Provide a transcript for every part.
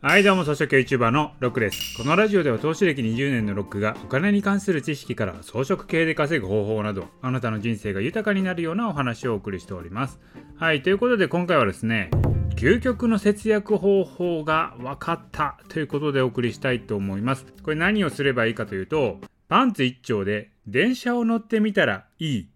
はいどうも、草食 YouTuber のロックです。このラジオでは投資歴20年のロックがお金に関する知識から装飾系で稼ぐ方法など、あなたの人生が豊かになるようなお話をお送りしております。はい、ということで今回はですね、究極の節約方法が分かったということでお送りしたいと思います。これ何をすればいいかというと、パンツ一丁で電車を乗ってみたらいい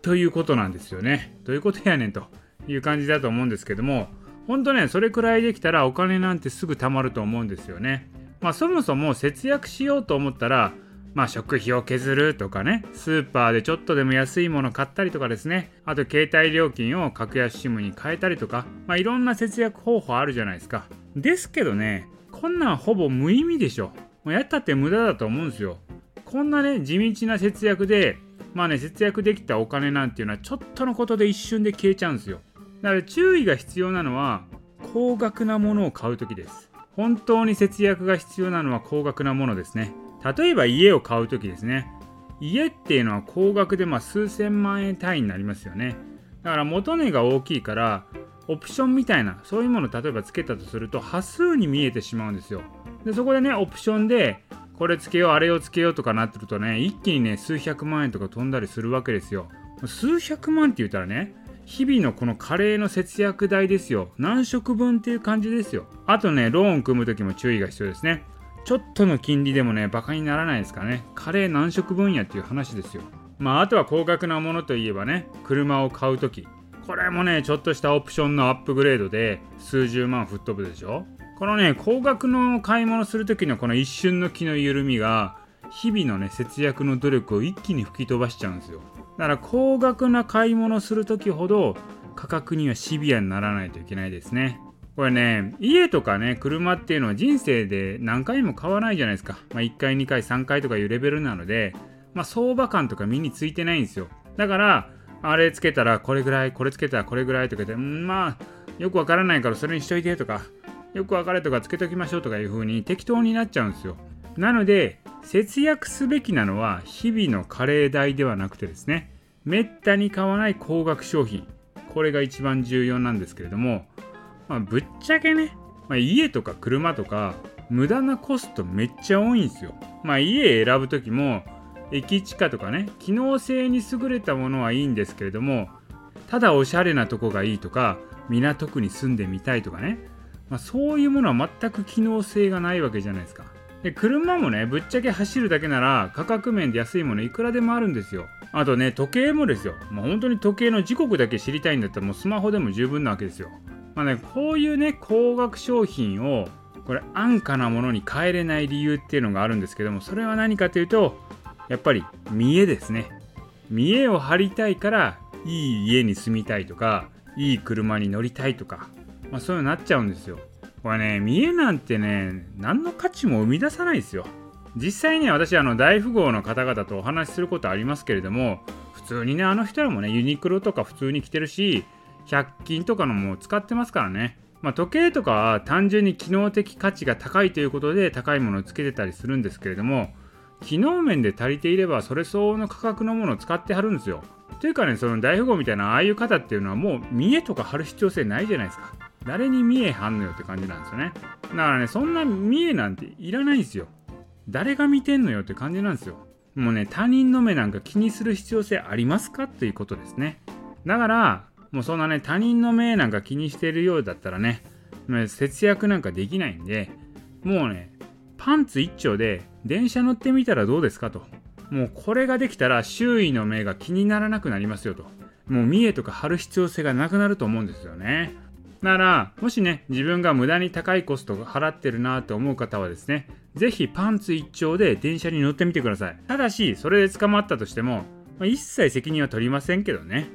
ということなんですよね。どういうことやねんという感じだと思うんですけども、ほんとね、それくらいできたらお金なんてすぐ貯まると思うんですよね。まあそもそも節約しようと思ったら、まあ食費を削るとかね、スーパーでちょっとでも安いもの買ったりとかですね、あと携帯料金を格安 SIM に変えたりとか、まあいろんな節約方法あるじゃないですか。ですけどね、こんなんほぼ無意味でしょ。もうやったって無駄だと思うんですよ。こんなね、地道な節約で、まあね、節約できたお金なんていうのはちょっとのことで一瞬で消えちゃうんですよ。だから注意が必要なのは高額なものを買う時です。本当に節約が必要なのは高額なものですね。例えば家を買う時ですね。家っていうのは高額でま数千万円単位になりますよね。だから元値が大きいからオプションみたいなそういうものを例えばつけたとすると端数に見えてしまうんですよ。でそこでねオプションでこれつけようあれをつけようとかなってるとね一気にね数百万円とか飛んだりするわけですよ。数百万って言ったらね日々のこのカレーの節約代ですよ。何食分っていう感じですよ。あとね、ローン組む時も注意が必要ですね。ちょっとの金利でもね、バカにならないですからね。カレー何食分やっていう話ですよ。まあ、あとは高額なものといえばね、車を買う時。これもね、ちょっとしたオプションのアップグレードで数十万吹っ飛ぶでしょ。このね、高額の買い物する時のこの一瞬の気の緩みが、日々のね、節約の努力を一気に吹き飛ばしちゃうんですよ。だから高額な買い物する時ほど価格にはシビアにならないといけないですね。これね、家とかね、車っていうのは人生で何回も買わないじゃないですか。まあ1回、2回、3回とかいうレベルなので、まあ相場感とか身についてないんですよ。だから、あれつけたらこれぐらい、これつけたらこれぐらいとかで、まあ、よくわからないからそれにしといてとか、よくわかれとかつけときましょうとかいう風に適当になっちゃうんですよ。なので、節約すべきなのは日々のカレー代ではなくてですね、めったに買わない高額商品。これが一番重要なんですけれども、まあ、ぶっちゃけね、まあ、家とか車とか無駄なコストめっちゃ多いんですよ。まあ家選ぶ時も駅地下とかね、機能性に優れたものはいいんですけれども、ただおしゃれなとこがいいとか、港区に住んでみたいとかね、まあ、そういうものは全く機能性がないわけじゃないですか。で車もねぶっちゃけ走るだけなら価格面で安いものいくらでもあるんですよ。あとね時計もですよ。もう本当に時計の時刻だけ知りたいんだったらもうスマホでも十分なわけですよ。まあねこういうね高額商品をこれ安価なものに変えれない理由っていうのがあるんですけどもそれは何かというとやっぱり見栄ですね。見栄を張りたいからいい家に住みたいとかいい車に乗りたいとか、まあ、そういうのになっちゃうんですよ。これね、見栄なんてね、何の価値も生み出さないですよ。実際に私、あの、大富豪の方々とお話しすることありますけれども、普通にね、あの人らもね、ユニクロとか普通に着てるし、100均とかのも使ってますからね。まあ、時計とかは単純に機能的価値が高いということで高いものをつけてたりするんですけれども、機能面で足りていればそれ相応の価格のものを使ってはるんですよ。というかね、その大富豪みたいなああいう方っていうのはもう見栄とか貼る必要性ないじゃないですか。誰に見えはんのよって感じなんですよね。だからね、そんな見えなんていらないんですよ。誰が見てんのよって感じなんですよ。もうね、他人の目なんか気にする必要性ありますかっていうことですね。だから、もうそんなね、他人の目なんか気にしてるようだったらね、節約なんかできないんで、もうね、パンツ一丁で電車乗ってみたらどうですかと。もうこれができたら周囲の目が気にならなくなりますよと。もう見栄とか貼る必要性がなくなると思うんですよね。なら、もしね、自分が無駄に高いコストを払ってるなと思う方はですね、ぜひパンツ一丁で電車に乗ってみてください。ただし、それで捕まったとしても、まあ、一切責任は取りませんけどね。